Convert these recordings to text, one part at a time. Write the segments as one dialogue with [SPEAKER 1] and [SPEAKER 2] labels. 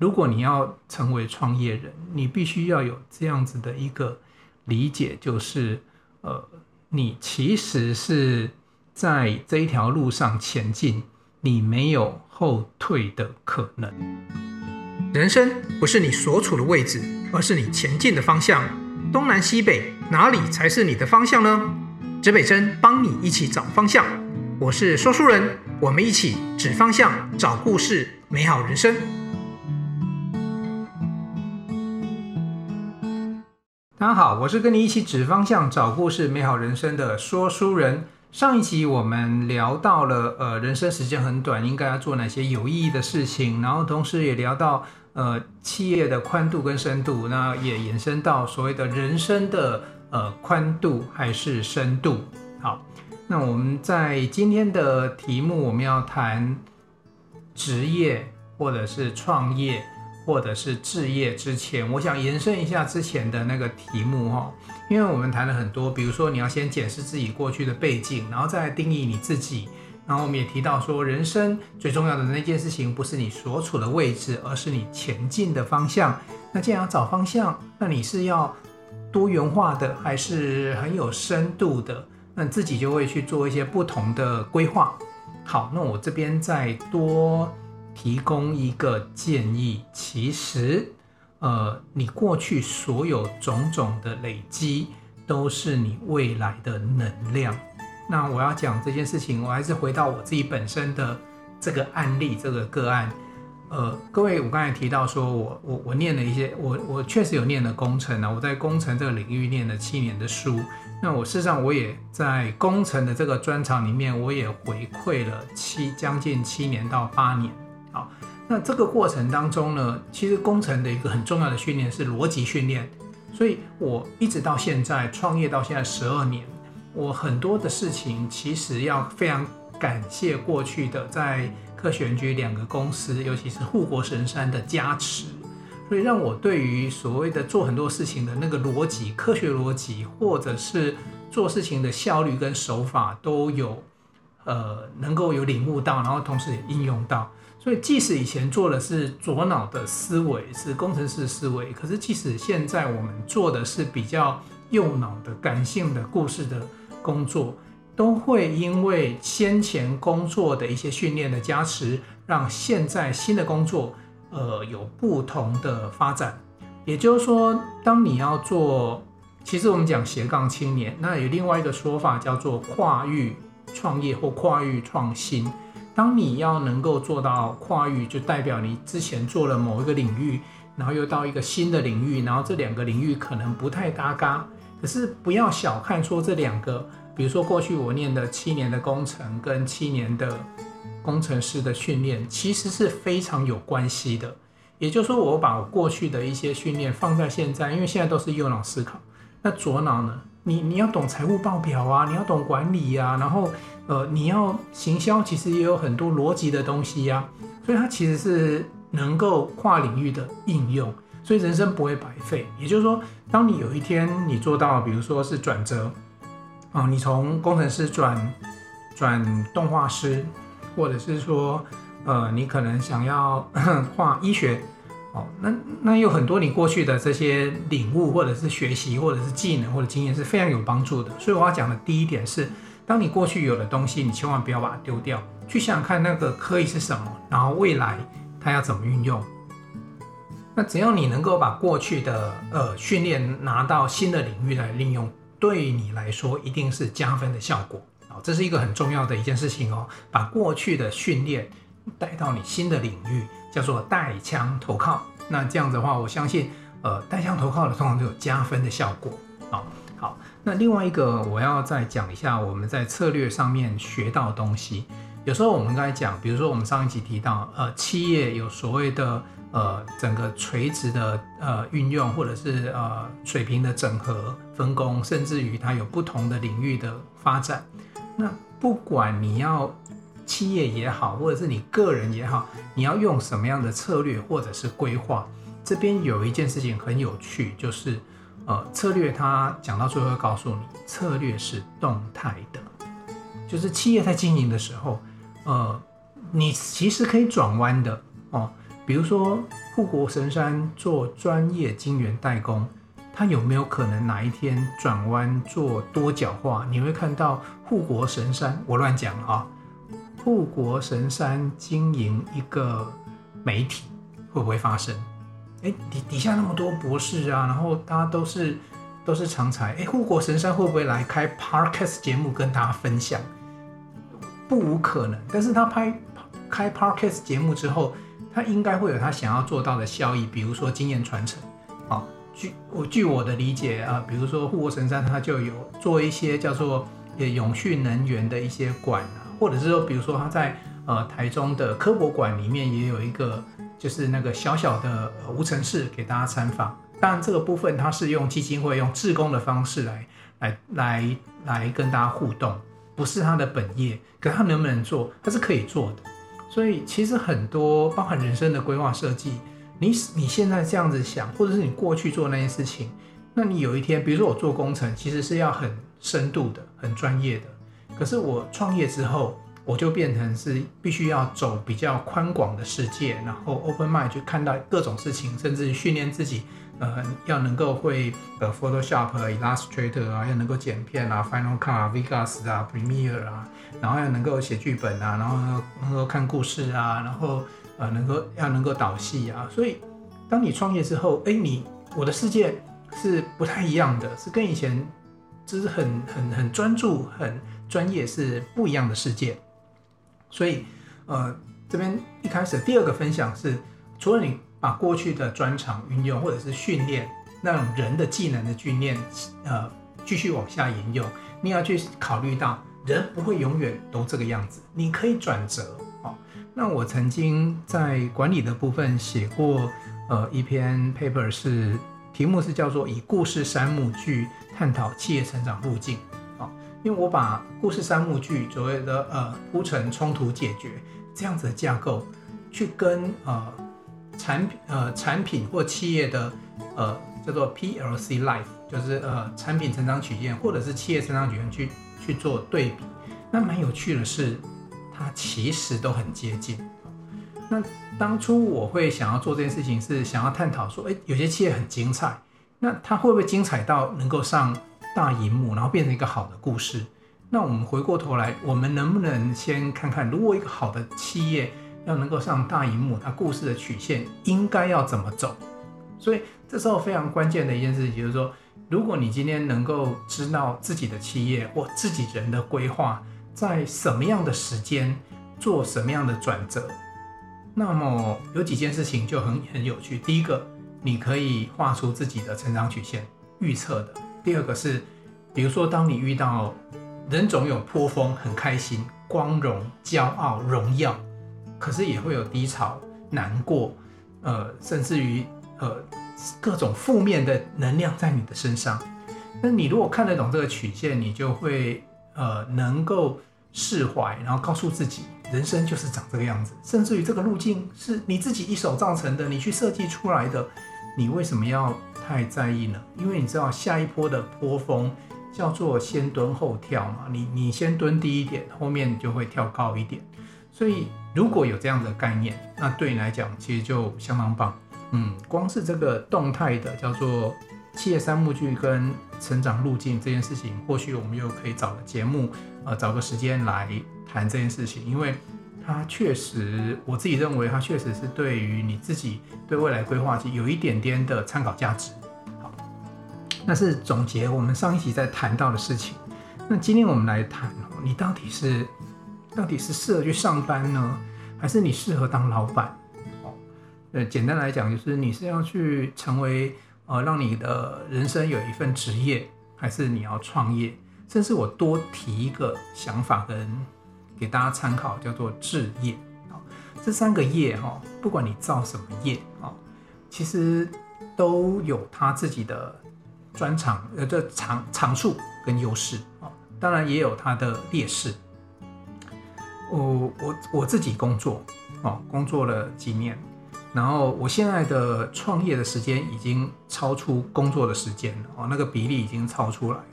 [SPEAKER 1] 如果你要成为创业人，你必须要有这样子的一个理解，就是呃，你其实是在这一条路上前进，你没有后退的可能。人生不是你所处的位置，而是你前进的方向。东南西北，哪里才是你的方向呢？指北针帮你一起找方向。我是说书人，我们一起指方向，找故事，美好人生。大家好，我是跟你一起指方向、找故事、美好人生的说书人。上一集我们聊到了，呃，人生时间很短，应该要做哪些有意义的事情，然后同时也聊到。呃，企业的宽度跟深度，那也延伸到所谓的人生的呃宽度还是深度。好，那我们在今天的题目，我们要谈职业或者是创业或者是置业之前，我想延伸一下之前的那个题目哈，因为我们谈了很多，比如说你要先检视自己过去的背景，然后再定义你自己。然后我们也提到说，人生最重要的那件事情不是你所处的位置，而是你前进的方向。那既然要找方向，那你是要多元化的，还是很有深度的？那自己就会去做一些不同的规划。好，那我这边再多提供一个建议，其实，呃，你过去所有种种的累积，都是你未来的能量。那我要讲这件事情，我还是回到我自己本身的这个案例，这个个案。呃，各位，我刚才提到说我我我念了一些，我我确实有念了工程啊，我在工程这个领域念了七年的书。那我事实上我也在工程的这个专长里面，我也回馈了七将近七年到八年。那这个过程当中呢，其实工程的一个很重要的训练是逻辑训练，所以我一直到现在创业到现在十二年。我很多的事情其实要非常感谢过去的在科学园区两个公司，尤其是护国神山的加持，所以让我对于所谓的做很多事情的那个逻辑、科学逻辑，或者是做事情的效率跟手法都有呃能够有领悟到，然后同时也应用到。所以即使以前做的是左脑的思维，是工程师思维，可是即使现在我们做的是比较右脑的感性的故事的。工作都会因为先前工作的一些训练的加持，让现在新的工作，呃，有不同的发展。也就是说，当你要做，其实我们讲斜杠青年，那有另外一个说法叫做跨域创业或跨域创新。当你要能够做到跨域，就代表你之前做了某一个领域，然后又到一个新的领域，然后这两个领域可能不太搭嘎。可是不要小看说这两个，比如说过去我念的七年的工程跟七年的工程师的训练，其实是非常有关系的。也就是说，我把过去的一些训练放在现在，因为现在都是右脑思考。那左脑呢？你你要懂财务报表啊，你要懂管理啊，然后呃，你要行销，其实也有很多逻辑的东西呀。所以它其实是能够跨领域的应用。所以人生不会白费，也就是说，当你有一天你做到，比如说是转折，啊，你从工程师转转动画师，或者是说，呃，你可能想要 画医学，哦，那那有很多你过去的这些领悟，或者是学习，或者是技能或者经验是非常有帮助的。所以我要讲的第一点是，当你过去有的东西，你千万不要把它丢掉，去想想看那个可以是什么，然后未来它要怎么运用。那只要你能够把过去的呃训练拿到新的领域来利用，对你来说一定是加分的效果啊！这是一个很重要的一件事情哦。把过去的训练带到你新的领域，叫做带枪投靠。那这样子的话，我相信呃带枪投靠的通常都有加分的效果。好，好。那另外一个我要再讲一下我们在策略上面学到的东西。有时候我们刚才讲，比如说我们上一集提到呃企业有所谓的。呃，整个垂直的呃运用，或者是呃水平的整合分工，甚至于它有不同的领域的发展。那不管你要企业也好，或者是你个人也好，你要用什么样的策略或者是规划，这边有一件事情很有趣，就是呃策略它讲到最后会告诉你，策略是动态的，就是企业在经营的时候，呃，你其实可以转弯的哦。比如说护国神山做专业晶圆代工，它有没有可能哪一天转弯做多角化？你会看到护国神山，我乱讲啊，护国神山经营一个媒体会不会发生？哎，底底下那么多博士啊，然后大家都是都是常才，哎，护国神山会不会来开 Podcast 节目跟大家分享？不无可能，但是他拍开 Podcast 节目之后，他应该会有他想要做到的效益，比如说经验传承。啊，据我据我的理解啊，比如说护国神山他就有做一些叫做永续能源的一些馆，或者是说，比如说他在呃台中的科博馆里面也有一个。就是那个小小的无尘室给大家参访，当然这个部分它是用基金会用志工的方式来来来来跟大家互动，不是他的本业，可他能不能做，他是可以做的。所以其实很多包含人生的规划设计，你你现在这样子想，或者是你过去做那些事情，那你有一天，比如说我做工程，其实是要很深度的、很专业的，可是我创业之后。我就变成是必须要走比较宽广的世界，然后 open mind 去看到各种事情，甚至训练自己，呃，要能够会呃 Photoshop、Illustrator 啊，要能够剪片啊，Final Cut、Vegas 啊，Premiere 啊，然后要能够写剧本啊，然后能够看故事啊，然后呃能够要能够导戏啊。所以当你创业之后，哎，你我的世界是不太一样的，是跟以前就是很很很专注、很专业是不一样的世界。所以，呃，这边一开始第二个分享是，除了你把过去的专长运用，或者是训练那种人的技能的训练，呃，继续往下沿用，你要去考虑到人不会永远都这个样子，你可以转折。哦，那我曾经在管理的部分写过，呃，一篇 paper 是题目是叫做以故事三幕剧探讨企业成长路径。因为我把故事三幕剧所谓的呃铺陈冲突解决这样子的架构，去跟呃产品呃产品或企业的呃叫做 PLC Life，就是呃产品成长曲线或者是企业成长曲线去去做对比，那蛮有趣的是，它其实都很接近。那当初我会想要做这件事情，是想要探讨说，哎，有些企业很精彩，那它会不会精彩到能够上？大荧幕，然后变成一个好的故事。那我们回过头来，我们能不能先看看，如果一个好的企业要能够上大荧幕，它故事的曲线应该要怎么走？所以这时候非常关键的一件事情就是说，如果你今天能够知道自己的企业或自己人的规划，在什么样的时间做什么样的转折，那么有几件事情就很很有趣。第一个，你可以画出自己的成长曲线，预测的。第二个是，比如说，当你遇到人总有波峰，很开心、光荣、骄傲、荣耀，可是也会有低潮、难过，呃，甚至于呃各种负面的能量在你的身上。那你如果看得懂这个曲线，你就会呃能够释怀，然后告诉自己，人生就是长这个样子，甚至于这个路径是你自己一手造成的，你去设计出来的，你为什么要？太在意了，因为你知道下一波的波峰叫做先蹲后跳嘛，你你先蹲低一点，后面就会跳高一点。所以如果有这样的概念，那对你来讲其实就相当棒。嗯，光是这个动态的叫做企业三幕剧跟成长路径这件事情，或许我们又可以找个节目，呃，找个时间来谈这件事情，因为。它确实，我自己认为它确实是对于你自己对未来规划其实有一点点的参考价值。但，是总结我们上一集在谈到的事情。那今天我们来谈，你到底是到底是适合去上班呢，还是你适合当老板？哦，呃，简单来讲就是你是要去成为呃，让你的人生有一份职业，还是你要创业？甚至我多提一个想法跟。给大家参考，叫做置业。这三个业哈，不管你造什么业啊，其实都有他自己的专长，呃，这长长处跟优势啊，当然也有它的劣势。我我我自己工作哦，工作了几年，然后我现在的创业的时间已经超出工作的时间了哦，那个比例已经超出来了。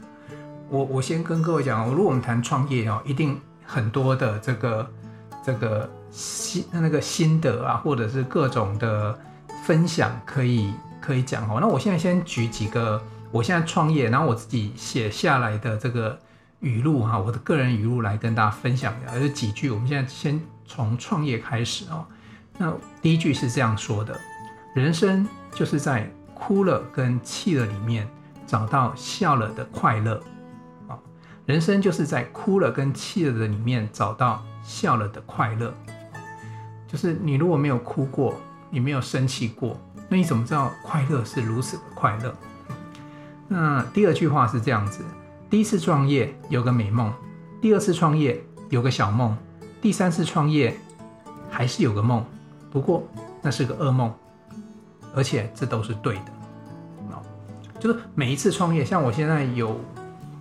[SPEAKER 1] 我我先跟各位讲，如果我们谈创业啊，一定。很多的这个这个心那个心得啊，或者是各种的分享可以可以讲哦。那我现在先举几个我现在创业，然后我自己写下来的这个语录哈，我的个人语录来跟大家分享一下，有几句。我们现在先从创业开始哦。那第一句是这样说的：人生就是在哭了跟气了里面找到笑了的快乐啊。人生就是在哭了跟气了的里面找到笑了的快乐。就是你如果没有哭过，你没有生气过，那你怎么知道快乐是如此的快乐？那第二句话是这样子：第一次创业有个美梦，第二次创业有个小梦，第三次创业还是有个梦。不过那是个噩梦，而且这都是对的。就是每一次创业，像我现在有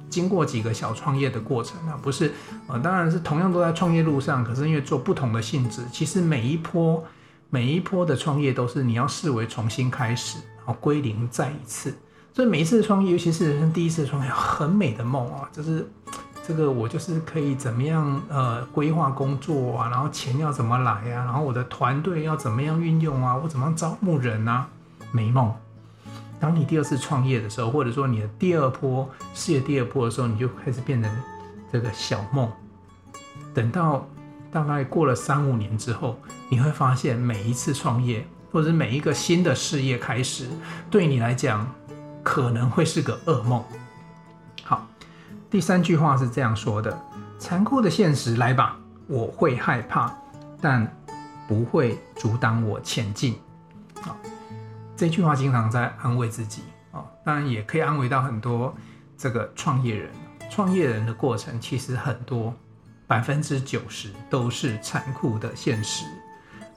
[SPEAKER 1] 经过几个小创业的过程啊，不是呃，当然是同样都在创业路上，可是因为做不同的性质，其实每一波每一波的创业都是你要视为重新开始，然后归零再一次。所以每一次创业，尤其是人生第一次创业，很美的梦啊，就是。这个我就是可以怎么样呃规划工作啊，然后钱要怎么来啊，然后我的团队要怎么样运用啊，我怎么样招募人啊？美梦。当你第二次创业的时候，或者说你的第二波事业第二波的时候，你就开始变成这个小梦。等到大概过了三五年之后，你会发现每一次创业或者是每一个新的事业开始，对你来讲可能会是个噩梦。好第三句话是这样说的：残酷的现实来吧，我会害怕，但不会阻挡我前进。啊，这句话经常在安慰自己啊，当然也可以安慰到很多这个创业人。创业人的过程其实很多，百分之九十都是残酷的现实。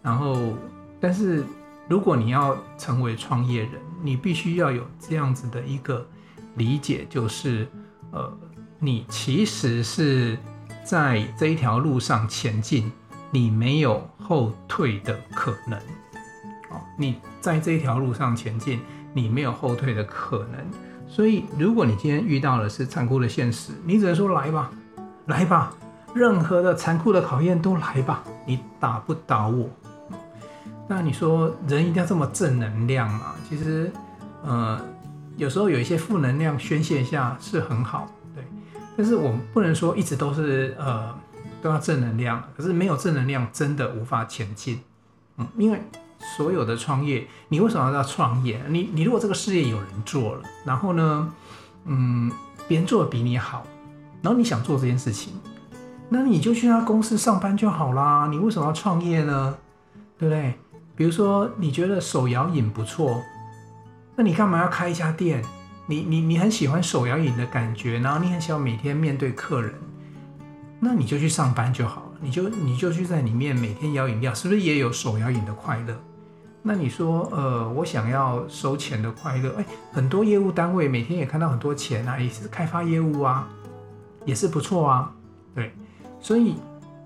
[SPEAKER 1] 然后，但是如果你要成为创业人，你必须要有这样子的一个理解，就是呃。你其实是在这一条路上前进，你没有后退的可能。哦，你在这一条路上前进，你没有后退的可能。所以，如果你今天遇到的是残酷的现实，你只能说来吧，来吧，任何的残酷的考验都来吧，你打不倒我。那你说人一定要这么正能量吗？其实，呃，有时候有一些负能量宣泄一下是很好。对但是我们不能说一直都是呃都要正能量，可是没有正能量真的无法前进，嗯，因为所有的创业，你为什么要创业？你你如果这个事业有人做了，然后呢，嗯，别人做的比你好，然后你想做这件事情，那你就去他公司上班就好啦，你为什么要创业呢？对不对？比如说你觉得手摇饮不错，那你干嘛要开一家店？你你你很喜欢手摇饮的感觉，然后你很喜欢每天面对客人，那你就去上班就好了，你就你就去在里面每天摇饮料，是不是也有手摇饮的快乐？那你说，呃，我想要收钱的快乐，哎，很多业务单位每天也看到很多钱啊，也是开发业务啊，也是不错啊，对，所以。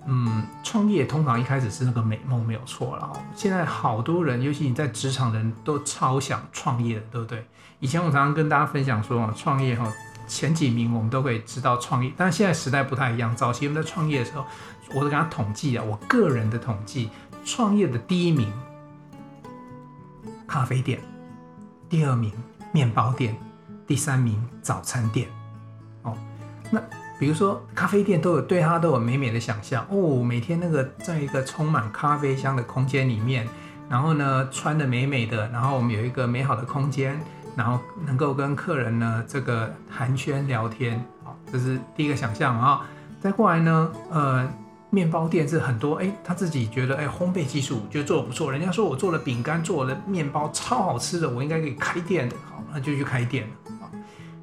[SPEAKER 1] 嗯，创业通常一开始是那个美梦，没有错了。现在好多人，尤其你在职场人都超想创业的，对不对？以前我常常跟大家分享说，创业哈前几名我们都可以知道创业，但是现在时代不太一样。早期我们在创业的时候，我都跟他统计啊，我个人的统计，创业的第一名咖啡店，第二名面包店，第三名早餐店。哦，那。比如说，咖啡店都有对它都有美美的想象哦，每天那个在一个充满咖啡香的空间里面，然后呢穿得美美的，然后我们有一个美好的空间，然后能够跟客人呢这个寒暄聊天，好，这是第一个想象啊。再过来呢，呃，面包店是很多，哎，他自己觉得哎烘焙技术觉得做得不错，人家说我做的饼干做的面包超好吃的，我应该可以开店的，好，那就去开店了啊。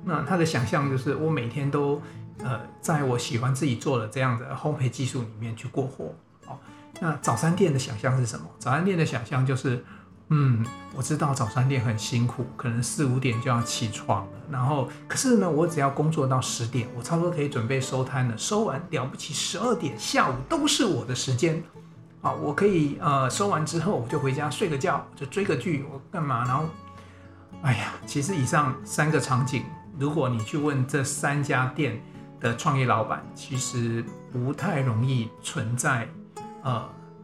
[SPEAKER 1] 那他的想象就是我每天都。呃，在我喜欢自己做的这样的烘焙技术里面去过活，哦，那早餐店的想象是什么？早餐店的想象就是，嗯，我知道早餐店很辛苦，可能四五点就要起床了，然后可是呢，我只要工作到十点，我差不多可以准备收摊了，收完了不起十二点下午都是我的时间，啊，我可以呃收完之后我就回家睡个觉，就追个剧，我干嘛？然后，哎呀，其实以上三个场景，如果你去问这三家店。的创业老板其实不太容易存在，呃，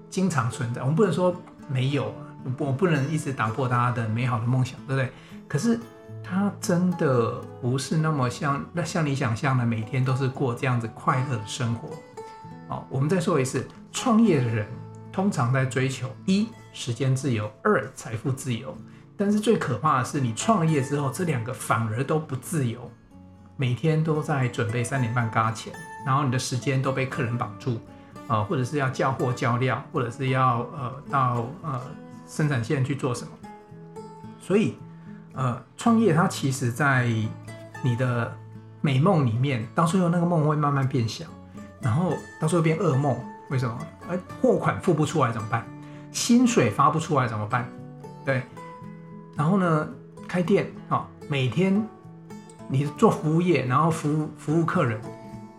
[SPEAKER 1] 经常存在。我们不能说没有，我不能一直打破大家的美好的梦想，对不对？可是他真的不是那么像那像你想象的，每天都是过这样子快乐的生活。好，我们再说一次，创业的人通常在追求一时间自由，二财富自由。但是最可怕的是，你创业之后，这两个反而都不自由。每天都在准备三点半轧钱，然后你的时间都被客人绑住，呃，或者是要交货交料，或者是要呃到呃生产线去做什么。所以，呃，创业它其实在你的美梦里面，到最后那个梦会慢慢变小，然后到最后变噩梦。为什么？呃，货款付不出来怎么办？薪水发不出来怎么办？对。然后呢，开店啊，哦，每天。你做服务业，然后服务服务客人，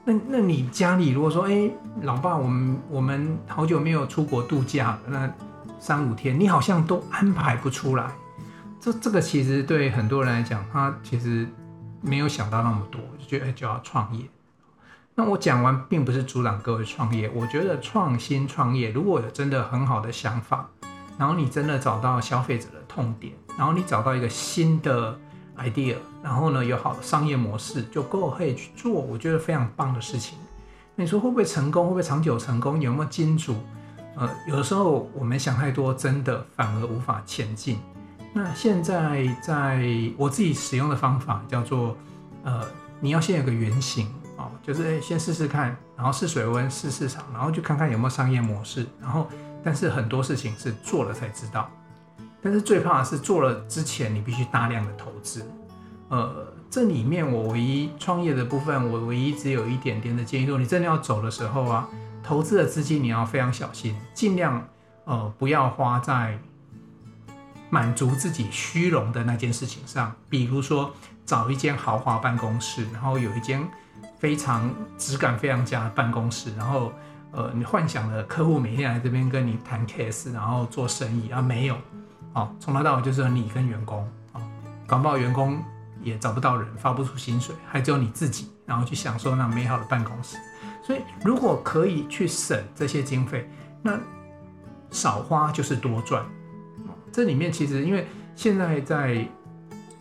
[SPEAKER 1] 那那你家里如果说，哎，老爸，我们我们好久没有出国度假了，那三五天，你好像都安排不出来。这这个其实对很多人来讲，他其实没有想到那么多，就觉得就要创业。那我讲完，并不是阻挡各位创业。我觉得创新创业，如果有真的很好的想法，然后你真的找到消费者的痛点，然后你找到一个新的。idea，然后呢，有好的商业模式就够可以去做，我觉得非常棒的事情。你说会不会成功？会不会长久成功？有没有金主？呃，有的时候我们想太多，真的反而无法前进。那现在在我自己使用的方法叫做，呃，你要先有个原型哦，就是先试试看，然后试水温，试市场，然后就看看有没有商业模式。然后，但是很多事情是做了才知道。但是最怕的是做了之前，你必须大量的投资。呃，这里面我唯一创业的部分，我唯一只有一点点的建议，说你真的要走的时候啊，投资的资金你要非常小心，尽量呃不要花在满足自己虚荣的那件事情上。比如说找一间豪华办公室，然后有一间非常质感非常佳的办公室，然后呃你幻想的客户每天来这边跟你谈 case，然后做生意啊，没有。哦，从头到尾就是你跟员工啊，搞不好员工也找不到人，发不出薪水，还只有你自己，然后去享受那美好的办公室。所以，如果可以去省这些经费，那少花就是多赚。这里面其实因为现在在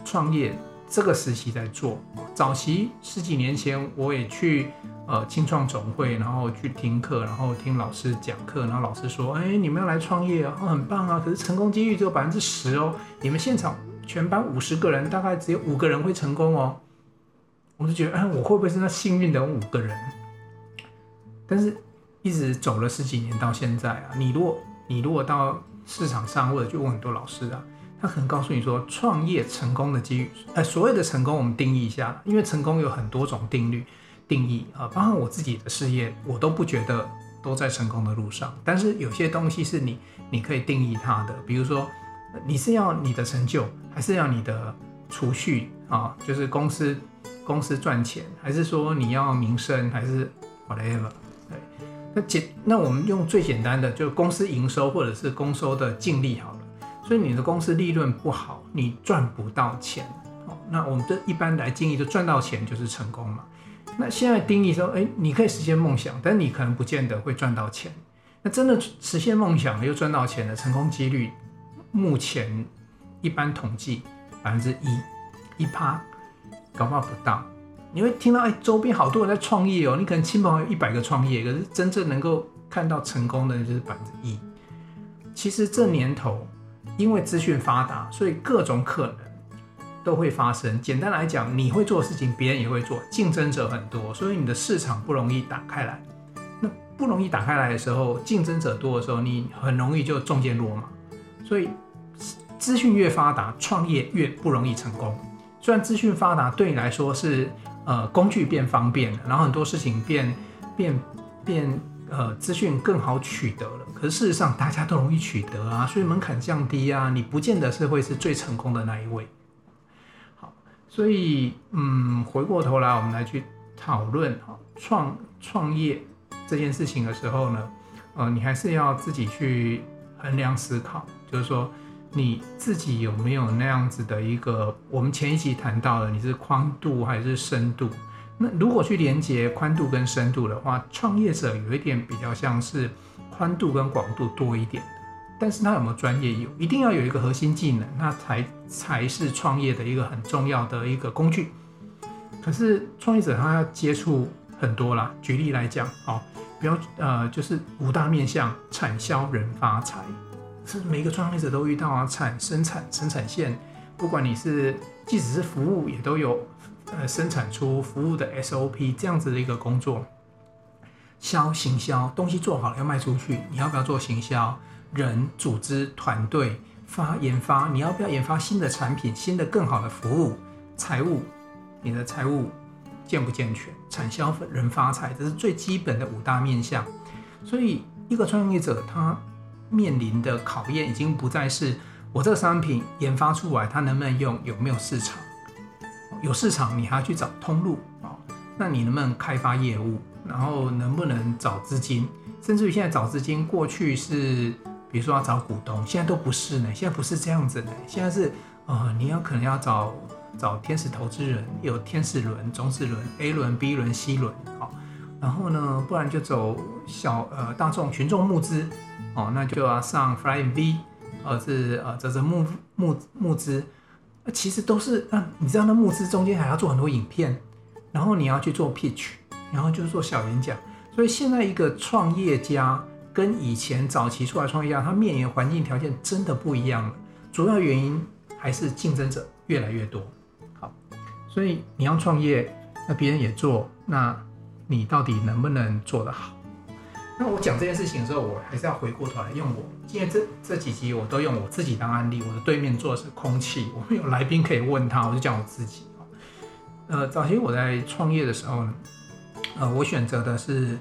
[SPEAKER 1] 创业这个时期在做，早期十几年前我也去。呃，青创总会，然后去听课，然后听老师讲课，然后老师说：“哎，你们要来创业啊，哦，很棒啊！可是成功几率只有百分之十哦。你们现场全班五十个人，大概只有五个人会成功哦。”我就觉得，哎，我会不会是那幸运的五个人？但是，一直走了十几年到现在啊，你如果你如果到市场上或者去问很多老师啊，他可能告诉你说，创业成功的机遇，呃，所谓的成功，我们定义一下，因为成功有很多种定律。定义啊，包括我自己的事业，我都不觉得都在成功的路上。但是有些东西是你你可以定义它的，比如说你是要你的成就，还是要你的储蓄啊？就是公司公司赚钱，还是说你要名声，还是 whatever？对，那简那我们用最简单的，就公司营收或者是公司的净利好。所以你的公司利润不好，你赚不到钱。哦，那我们这一般来定义，就赚到钱就是成功嘛。那现在定义说，哎，你可以实现梦想，但你可能不见得会赚到钱。那真的实现梦想又赚到钱的成功几率，目前一般统计百分之一，一趴，搞不好不到。你会听到，哎，周边好多人在创业哦，你可能亲朋好友一百个创业，可是真正能够看到成功的就是百分之一。其实这年头，因为资讯发达，所以各种可能。都会发生。简单来讲，你会做的事情，别人也会做，竞争者很多，所以你的市场不容易打开来。那不容易打开来的时候，竞争者多的时候，你很容易就中箭落马。所以资讯越发达，创业越不容易成功。虽然资讯发达对你来说是呃工具变方便了，然后很多事情变变变呃资讯更好取得了，可是事实上大家都容易取得啊，所以门槛降低啊，你不见得是会是最成功的那一位。好所以，嗯，回过头来，我们来去讨论哈创创业这件事情的时候呢，呃，你还是要自己去衡量思考，就是说你自己有没有那样子的一个，我们前一集谈到了，你是宽度还是深度？那如果去连接宽度跟深度的话，创业者有一点比较像是宽度跟广度多一点的，但是他有没有专业？有，一定要有一个核心技能，那才才是创业的一个很重要的一个工具。可是创业者他要接触很多啦，举例来讲，哦，比如呃，就是五大面向，产销人发财，是每个创业者都遇到啊，产生产生产线，不管你是即使是服务，也都有。呃，生产出服务的 SOP 这样子的一个工作，销行销东西做好了要卖出去，你要不要做行销？人、组织、团队发研发，你要不要研发新的产品、新的更好的服务？财务，你的财务健不健全？产销人发财，这是最基本的五大面向。所以，一个创业者他面临的考验已经不再是我这个商品研发出来，它能不能用，有没有市场？有市场，你还要去找通路啊？那你能不能开发业务？然后能不能找资金？甚至于现在找资金，过去是比如说要找股东，现在都不是呢。现在不是这样子的，现在是呃，你要可能要找找天使投资人，有天使轮、种子轮、A 轮、B 轮、C 轮，好，然后呢，不然就走小呃大众群众募资哦，那就要上 Flying V，或者是呃这是募募募资。其实都是，啊，你知道那募资中间还要做很多影片，然后你要去做 pitch，然后就是做小演讲。所以现在一个创业家跟以前早期出来创业家，他面临的环境条件真的不一样了。主要原因还是竞争者越来越多。好，所以你要创业，那别人也做，那你到底能不能做得好？那我讲这件事情的时候，我还是要回过头来用我，今天这这几集我都用我自己当案例。我的对面坐的是空气，我没有来宾可以问他，我就讲我自己。呃，早期我在创业的时候呢，呃，我选择的是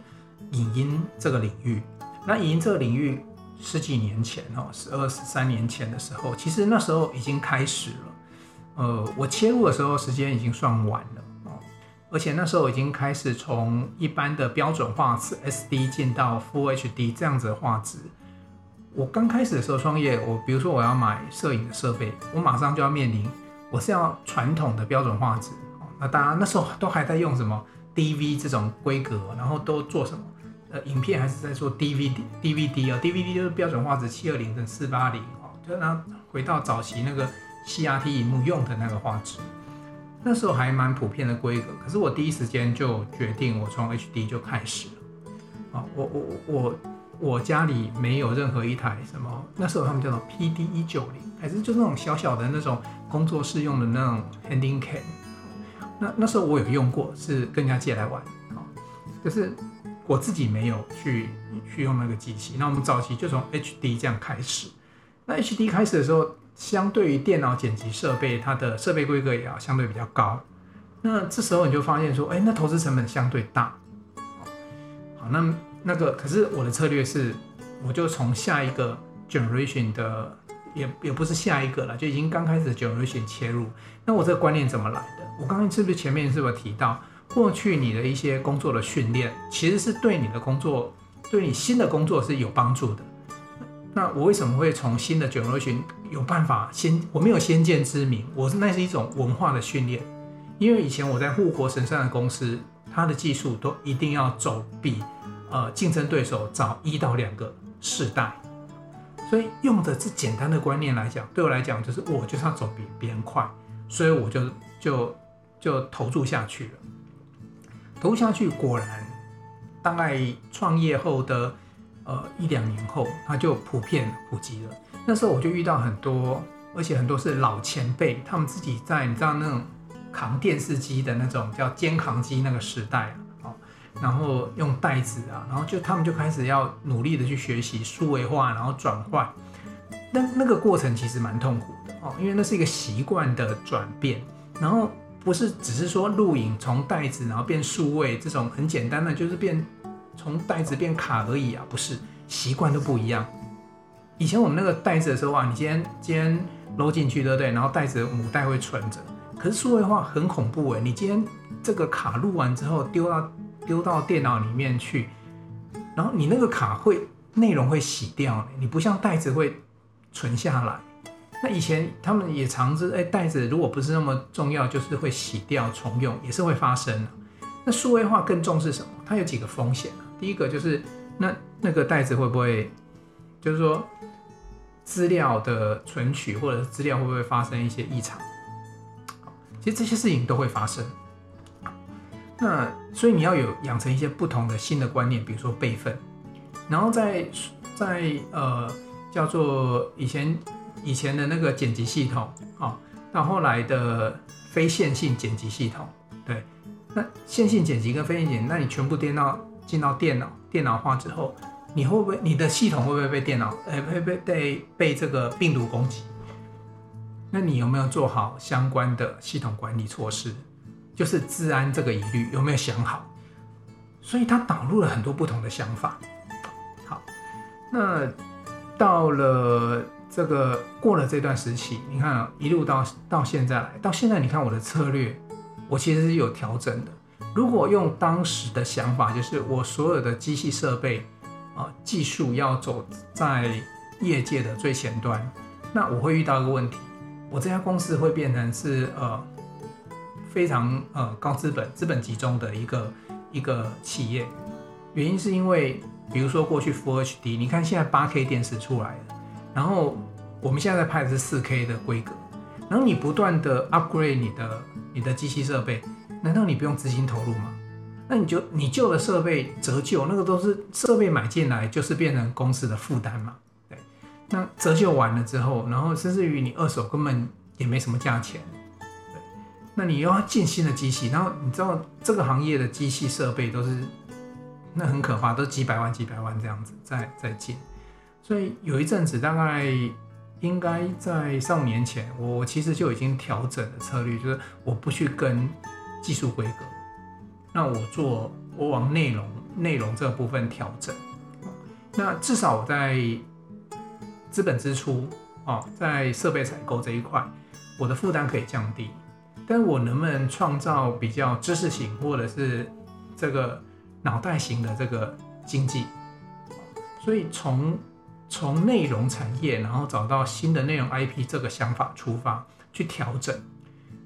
[SPEAKER 1] 影音这个领域。那影音这个领域十几年前哦，十二十三年前的时候，其实那时候已经开始了。呃，我切入的时候时间已经算晚了哦。而且那时候已经开始从一般的标准画质 SD 进到 Full HD 这样子的画质。我刚开始的时候创业，我比如说我要买摄影的设备，我马上就要面临我是要传统的标准画质。那当然那时候都还在用什么 DV 这种规格，然后都做什么？呃，影片还是在做 DVD DVD 啊，DVD 就是标准画质七二零乘四八零哦，就那回到早期那个 CRT 萤幕用的那个画质。那时候还蛮普遍的规格，可是我第一时间就决定，我从 HD 就开始了。啊，我我我我家里没有任何一台什么，那时候他们叫做 PD 一九零，还是就那种小小的那种工作室用的那种 Handycam。那那时候我有用过，是跟人家借来玩。啊，可是我自己没有去去用那个机器。那我们早期就从 HD 这样开始。那 HD 开始的时候。相对于电脑剪辑设备，它的设备规格也要相对比较高。那这时候你就发现说，哎，那投资成本相对大。好，那那个可是我的策略是，我就从下一个 generation 的，也也不是下一个了，就已经刚开始 generation 切入。那我这个观念怎么来？我刚刚是不是前面是不是提到，过去你的一些工作的训练，其实是对你的工作，对你新的工作是有帮助的。那我为什么会从新的 generation 有办法先？我没有先见之明，我是那是一种文化的训练。因为以前我在护国神山的公司，它的技术都一定要走比呃竞争对手早一到两个世代，所以用的这简单的观念来讲，对我来讲就是我就是要走比别人快，所以我就就就投注下去了。投下去，果然大概创业后的。呃，一两年后，它就普遍普及了。那时候我就遇到很多，而且很多是老前辈，他们自己在你知道那种扛电视机的那种叫肩扛机那个时代啊，然后用带子啊，然后就他们就开始要努力的去学习数位化，然后转换。那那个过程其实蛮痛苦的哦，因为那是一个习惯的转变，然后不是只是说录影从袋子然后变数位这种很简单的，就是变。从袋子变卡而已啊，不是习惯都不一样。以前我们那个袋子的时候啊，你今天今天搂进去，对不对？然后袋子母袋会存着。可是数位化很恐怖诶，你今天这个卡录完之后丢到丢到电脑里面去，然后你那个卡会内容会洗掉，你不像袋子会存下来。那以前他们也常知，哎，袋子如果不是那么重要，就是会洗掉重用，也是会发生。那数位化更重视什么？它有几个风险啊。第一个就是那那个袋子会不会，就是说资料的存取或者资料会不会发生一些异常？其实这些事情都会发生。那所以你要有养成一些不同的新的观念，比如说备份，然后在在呃叫做以前以前的那个剪辑系统啊，到后来的非线性剪辑系统，对，那线性剪辑跟非线性剪，那你全部电脑进到电脑电脑化之后，你会不会你的系统会不会被电脑呃会被被被这个病毒攻击？那你有没有做好相关的系统管理措施？就是治安这个疑虑有没有想好？所以他导入了很多不同的想法。好，那到了这个过了这段时期，你看，一路到到现在来，到现在你看我的策略，我其实是有调整的。如果用当时的想法，就是我所有的机器设备啊，技术要走在业界的最前端，那我会遇到一个问题，我这家公司会变成是呃。非常呃高资本、资本集中的一个一个企业，原因是因为，比如说过去 Full HD，你看现在 8K 电视出来了，然后我们现在在拍的是 4K 的规格，然后你不断的 upgrade 你的你的机器设备，难道你不用资金投入吗？那你就你旧的设备折旧，那个都是设备买进来就是变成公司的负担嘛？对，那折旧完了之后，然后甚至于你二手根本也没什么价钱。对那你又要进新的机器，然后你知道这个行业的机器设备都是那很可怕，都几百万、几百万这样子在在进，所以有一阵子大概应该在三五年前，我其实就已经调整了策略，就是我不去跟技术规格，那我做我往内容内容这部分调整，那至少我在资本支出啊，在设备采购这一块，我的负担可以降低。但我能不能创造比较知识型或者是这个脑袋型的这个经济？所以从从内容产业，然后找到新的内容 IP 这个想法出发去调整，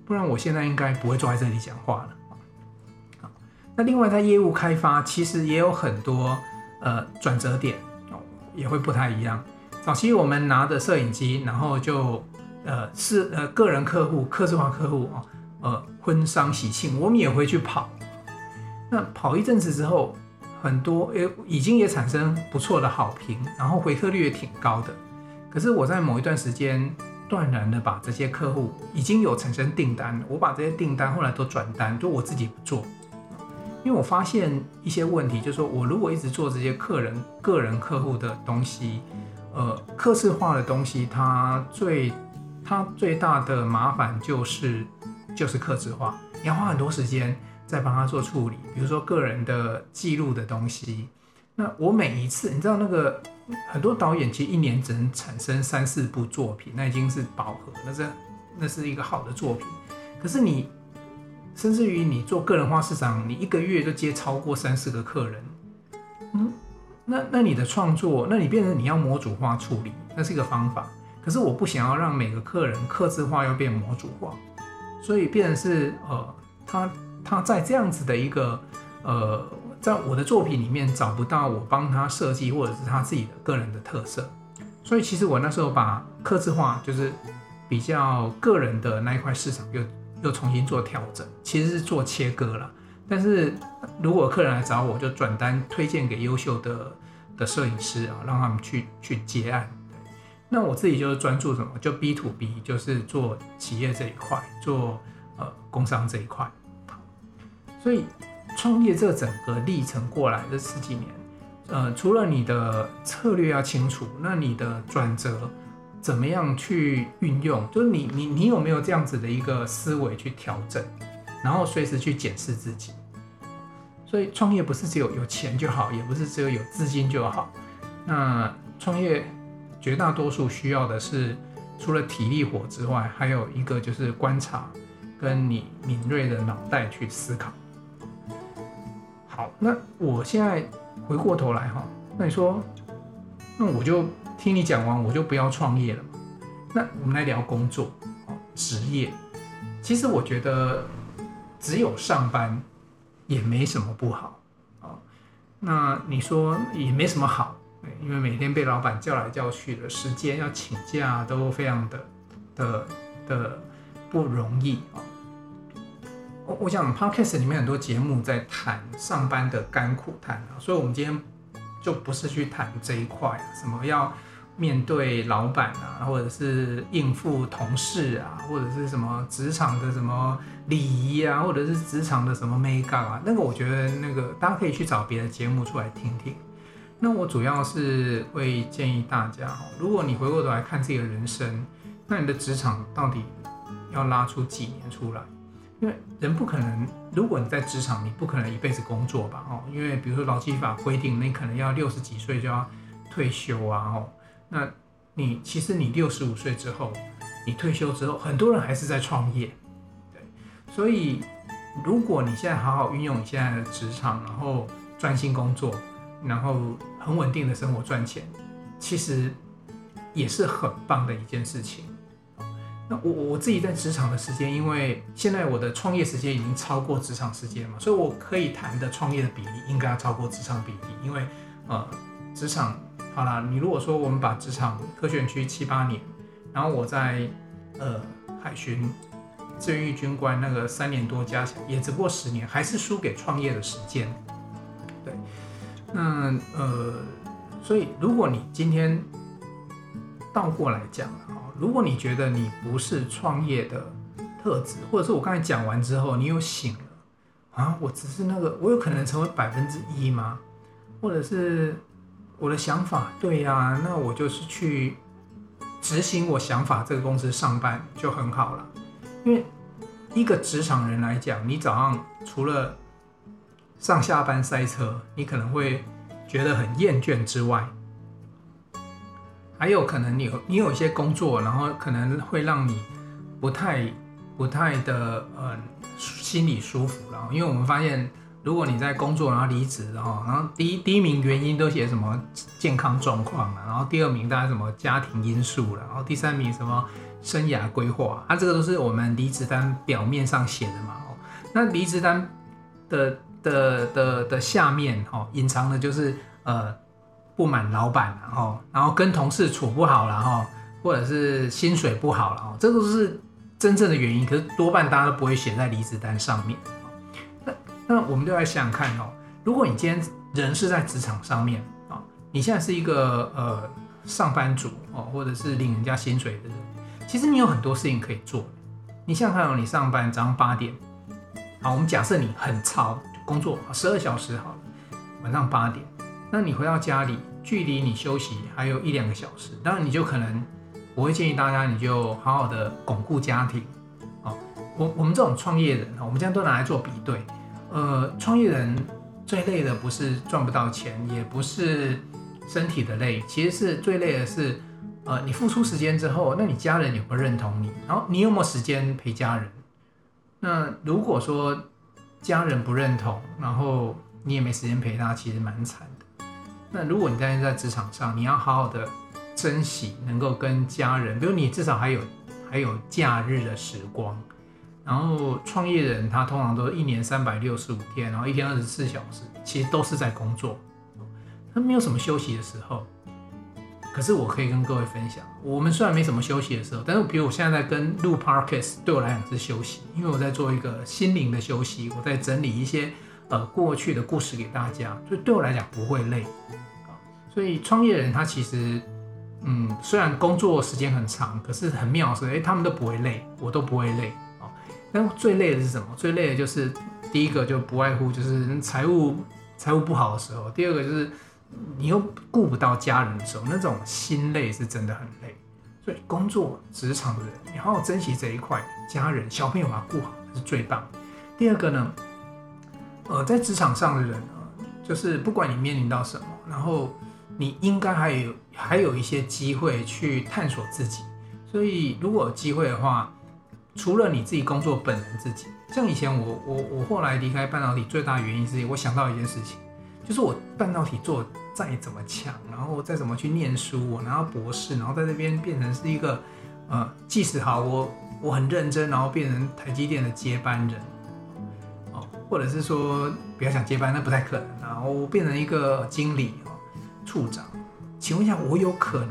[SPEAKER 1] 不然我现在应该不会坐在这里讲话了。那另外在业务开发，其实也有很多呃转折点哦，也会不太一样。早期我们拿着摄影机，然后就。呃，是呃，个人客户、客制化客户啊，呃，婚丧喜庆，我们也会去跑。那跑一阵子之后，很多诶已经也产生不错的好评，然后回客率也挺高的。可是我在某一段时间断然的把这些客户已经有产生订单，我把这些订单后来都转单，就我自己不做，因为我发现一些问题，就是说我如果一直做这些客人、个人客户的东西，呃，客制化的东西，它最它最大的麻烦就是就是客制化，你要花很多时间在帮他做处理，比如说个人的记录的东西。那我每一次，你知道那个很多导演其实一年只能产生三四部作品，那已经是饱和，那是那是一个好的作品。可是你甚至于你做个人化市场，你一个月就接超过三四个客人，嗯，那那你的创作，那你变成你要模组化处理，那是一个方法。可是我不想要让每个客人客制化又变模组化，所以变成是呃，他他在这样子的一个呃，在我的作品里面找不到我帮他设计或者是他自己的个人的特色，所以其实我那时候把刻字化就是比较个人的那一块市场又又重新做调整，其实是做切割了。但是如果客人来找我，就转单推荐给优秀的的摄影师啊，让他们去去接案。那我自己就是专注什么，就 B to B，就是做企业这一块，做呃工商这一块。所以创业这整个历程过来这十几年，呃，除了你的策略要清楚，那你的转折怎么样去运用？就是你你你有没有这样子的一个思维去调整，然后随时去检视自己。所以创业不是只有有钱就好，也不是只有有资金就好。那创业。绝大多数需要的是，除了体力活之外，还有一个就是观察，跟你敏锐的脑袋去思考。好，那我现在回过头来哈，那你说，那我就听你讲完，我就不要创业了嘛？那我们来聊工作，职业。其实我觉得，只有上班，也没什么不好啊。那你说也没什么好，因为每天被老板叫来叫去的，时间要请假都非常的的的不容易啊。我想 Podcast 里面很多节目在谈上班的甘苦谈啊，所以我们今天就不是去谈这一块，什么要。面对老板啊，或者是应付同事啊，或者是什么职场的什么礼仪啊，或者是职场的什么眉角啊，那个我觉得那个大家可以去找别的节目出来听听。那我主要是会建议大家哦，如果你回过头来看自己的人生，那你的职场到底要拉出几年出来？因为人不可能，如果你在职场，你不可能一辈子工作吧？哦，因为比如说劳基法规定，你可能要六十几岁就要退休啊，哦。那你其实你六十五岁之后，你退休之后，很多人还是在创业，对。所以如果你现在好好运用你现在的职场，然后专心工作，然后很稳定的生活赚钱，其实也是很棒的一件事情。那我我自己在职场的时间，因为现在我的创业时间已经超过职场时间嘛，所以我可以谈的创业的比例应该要超过职场比例，因为呃职场。好啦，你如果说我们把职场科学园区七八年，然后我在呃海巡志愿役军官那个三年多加起来，也只不过十年，还是输给创业的时间。对，那呃，所以如果你今天倒过来讲啊，如果你觉得你不是创业的特质，或者是我刚才讲完之后，你又醒了啊，我只是那个，我有可能成为百分之一吗？或者是？我的想法对呀、那我就是去执行我想法，这个公司上班就很好了。因为一个职场人来讲，你早上除了上下班塞车，你可能会觉得很厌倦之外，还有可能你有你有一些工作，然后可能会让你不太不太的呃心里舒服了，因为我们发现。如果你在工作，然后离职，然后然后第一第一名原因都写什么健康状况，然后第二名大概什么家庭因素，然后第三名什么生涯规划，啊，这个都是我们离职单表面上写的嘛，哦，那离职单的的的的下面，哦，隐藏的就是呃不满老板，然后然后跟同事处不好了，哈，或者是薪水不好了，哦，这都是真正的原因，可是多半大家都不会写在离职单上面。那那我们就来想想看哦，如果你今天人是在职场上面啊，你现在是一个呃上班族哦，或者是领人家薪水的人，其实你有很多事情可以做。你想想看哦，你上班早上八点，好，我们假设你很操工作十二小时好了，晚上八点，那你回到家里，距离你休息还有一两个小时，当然你就可能，我会建议大家你就好好的巩固家庭哦。我我们这种创业人，我们这样都拿来做比对。呃，创业人最累的不是赚不到钱，也不是身体的累，其实是最累的是，呃，你付出时间之后，那你家人有没有认同你？然后你有没有时间陪家人？那如果说家人不认同，然后你也没时间陪他，其实蛮惨。那如果你在在职场上，你要好好的珍惜能够跟家人，比如你至少还有还有假日的时光。然后创业人他通常都是一年三百六十五天，然后一天二十四小时，其实都是在工作，他没有什么休息的时候。可是我可以跟各位分享，我们虽然没什么休息的时候，但是比如我现在在跟录 Podcast，对我来讲是休息，因为我在做一个心灵的休息，我在整理一些呃过去的故事给大家，所以对我来讲不会累。所以创业人他其实嗯，虽然工作时间很长，可是很妙的是，哎，他们都不会累，我都不会累啊。但最累的是什么？最累的就是第一个就不外乎就是财务财务不好的时候，第二个就是你又顾不到家人的时候，那种心累是真的很累。所以工作职场的人，你好好珍惜这一块，家人小朋友把它顾好是最棒。第二个呢，呃，在职场上的人呢，就是不管你面临到什么，然后你应该还有还有一些机会去探索自己。所以如果有机会的话。除了你自己工作本人自己，像以前我我我后来离开半导体最大的原因是，我想到一件事情，就是我半导体做再怎么强，然后再怎么去念书，我拿到博士，然后在这边变成是一个，呃，即使好我我很认真，然后变成台积电的接班人，或者是说不要想接班，那不太可能啊。我变成一个经理哦，处长，请问一下，我有可能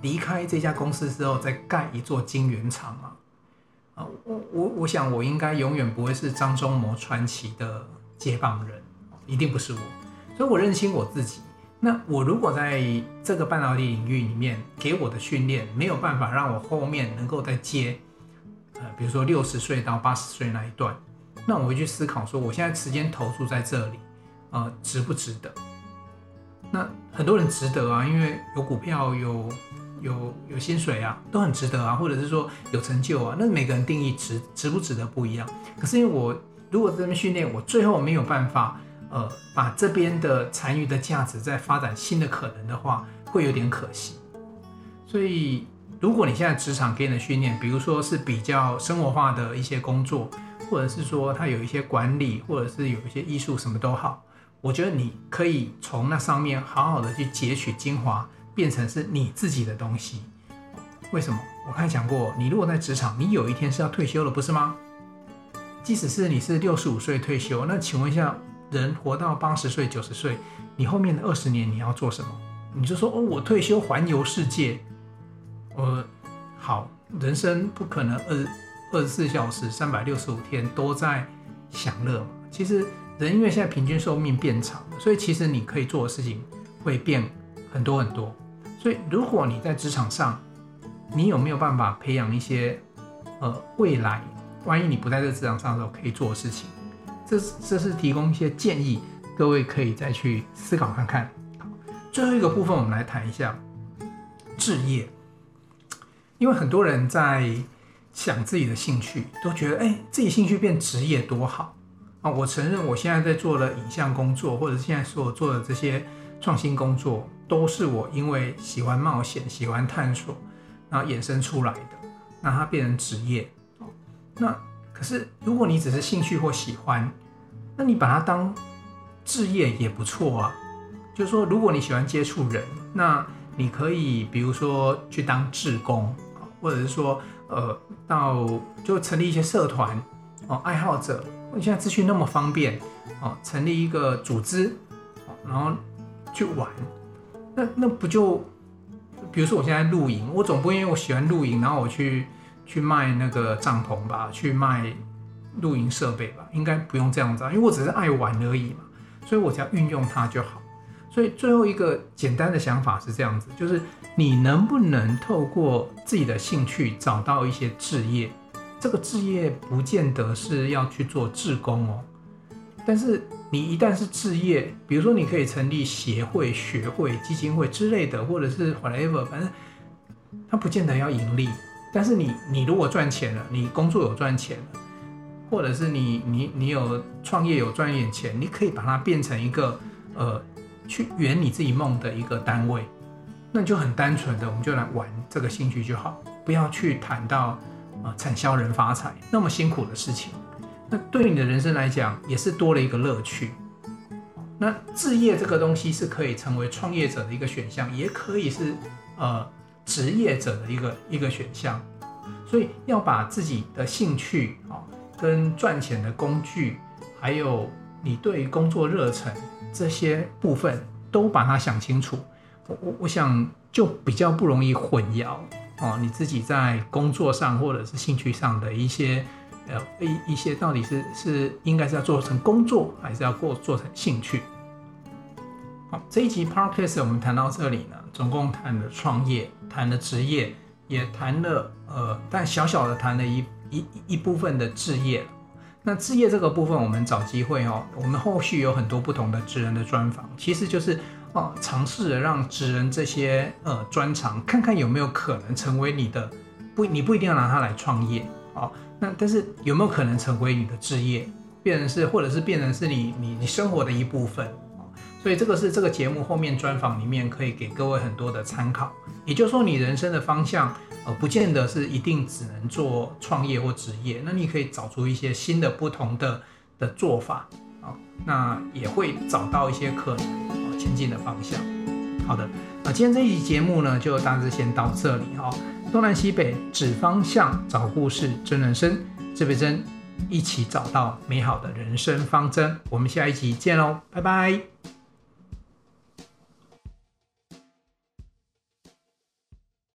[SPEAKER 1] 离开这家公司之后再盖一座晶圆厂吗？啊，我我我想我应该永远不会是张忠谋传奇的接棒人，一定不是我。所以我认清我自己。那我如果在这个半导体领域里面给我的训练没有办法让我后面能够再接，呃，比如说六十岁到八十岁那一段。那我会去思考说，我现在时间投注在这里，呃，值不值得？那很多人值得啊，因为有股票，有有有薪水啊，都很值得啊，或者是说有成就啊。那每个人定义值值不值得不一样。可是因为我如果这边训练，我最后没有办法，呃，把这边的残余的价值再发展新的可能的话，会有点可惜。所以，如果你现在职场给你的训练，比如说是比较生活化的一些工作。或者是说他有一些管理，或者是有一些艺术，什么都好，我觉得你可以从那上面好好的去截取精华，变成是你自己的东西。为什么？我刚才讲过，你如果在职场，你有一天是要退休了，不是吗？即使是你是六十五岁退休，那请问一下，人活到八十岁、九十岁，你后面的二十年你要做什么？你就说哦，我退休环游世界。呃，好，人生不可能呃。二十四小时、三百六十五天都在享乐嘛。其实人因为现在平均寿命变长，所以其实你可以做的事情会变很多很多。所以如果你在职场上，你有没有办法培养一些呃未来，万一你不在这职场上的时候可以做的事情？这这是提供一些建议，各位可以再去思考看看。好，最后一个部分我们来谈一下置业，因为很多人在。想自己的兴趣，都觉得哎，自己兴趣变职业多好啊！我承认，我现在在做的影像工作，或者现在所做的这些创新工作，都是我因为喜欢冒险、喜欢探索，然后衍生出来的，让它变成职业。那可是，如果你只是兴趣或喜欢，那你把它当职业也不错啊。就是说，如果你喜欢接触人，那你可以比如说去当志工，或者是说。呃，到就成立一些社团哦，爱好者，现在资讯那么方便哦，成立一个组织，然后去玩，那那不就，比如说我现在露营，我总不会因为我喜欢露营，然后我去去卖那个帐篷吧，去卖露营设备吧，应该不用这样子，因为我只是爱玩而已嘛，所以我只要运用它就好。所以最后一个简单的想法是这样子，就是你能不能透过自己的兴趣找到一些志业？这个志业不见得是要去做志工哦，但是你一旦是志业，比如说你可以成立协会、学会、基金会之类的，或者是 whatever，反正它不见得要盈利。但是你你如果赚钱了，你工作有赚钱了，或者是你你你有创业有赚一点钱，你可以把它变成一个呃。去圆你自己梦的一个单位，那就很单纯的，我们就来玩这个兴趣就好，不要去谈到啊、产销人发财那么辛苦的事情。那对你的人生来讲，也是多了一个乐趣。那置业这个东西是可以成为创业者的一个选项，也可以是呃职业者的一个一个选项。所以要把自己的兴趣啊、跟赚钱的工具，还有你对工作热忱。这些部分都把它想清楚，我我我想就比较不容易混淆哦。你自己在工作上或者是兴趣上的一些呃一一些到底是是应该是要做成工作还是要过做成兴趣？好，这一集 Podcast 我们谈到这里呢，总共谈了创业，谈了职业，也谈了呃，但小小的谈了一一一部分的置业。那置业这个部分，我们找机会哦。我们后续有很多不同的职人的专访，其实就是哦，尝试着让职人这些呃专长，看看有没有可能成为你的不，你不一定要拿它来创业哦。那但是有没有可能成为你的置业，变成是或者是变成是你你你生活的一部分。所以这个是这个节目后面专访里面可以给各位很多的参考。也就是说，你人生的方向。呃，不见得是一定只能做创业或职业，那你可以找出一些新的、不同的的做法啊，那也会找到一些可能啊前进的方向。好的，那今天这一期节目呢，就大致先到这里哈。东南西北指方向，找故事，真人生，这边真，一起找到美好的人生方针。我们下一集见喽，拜拜。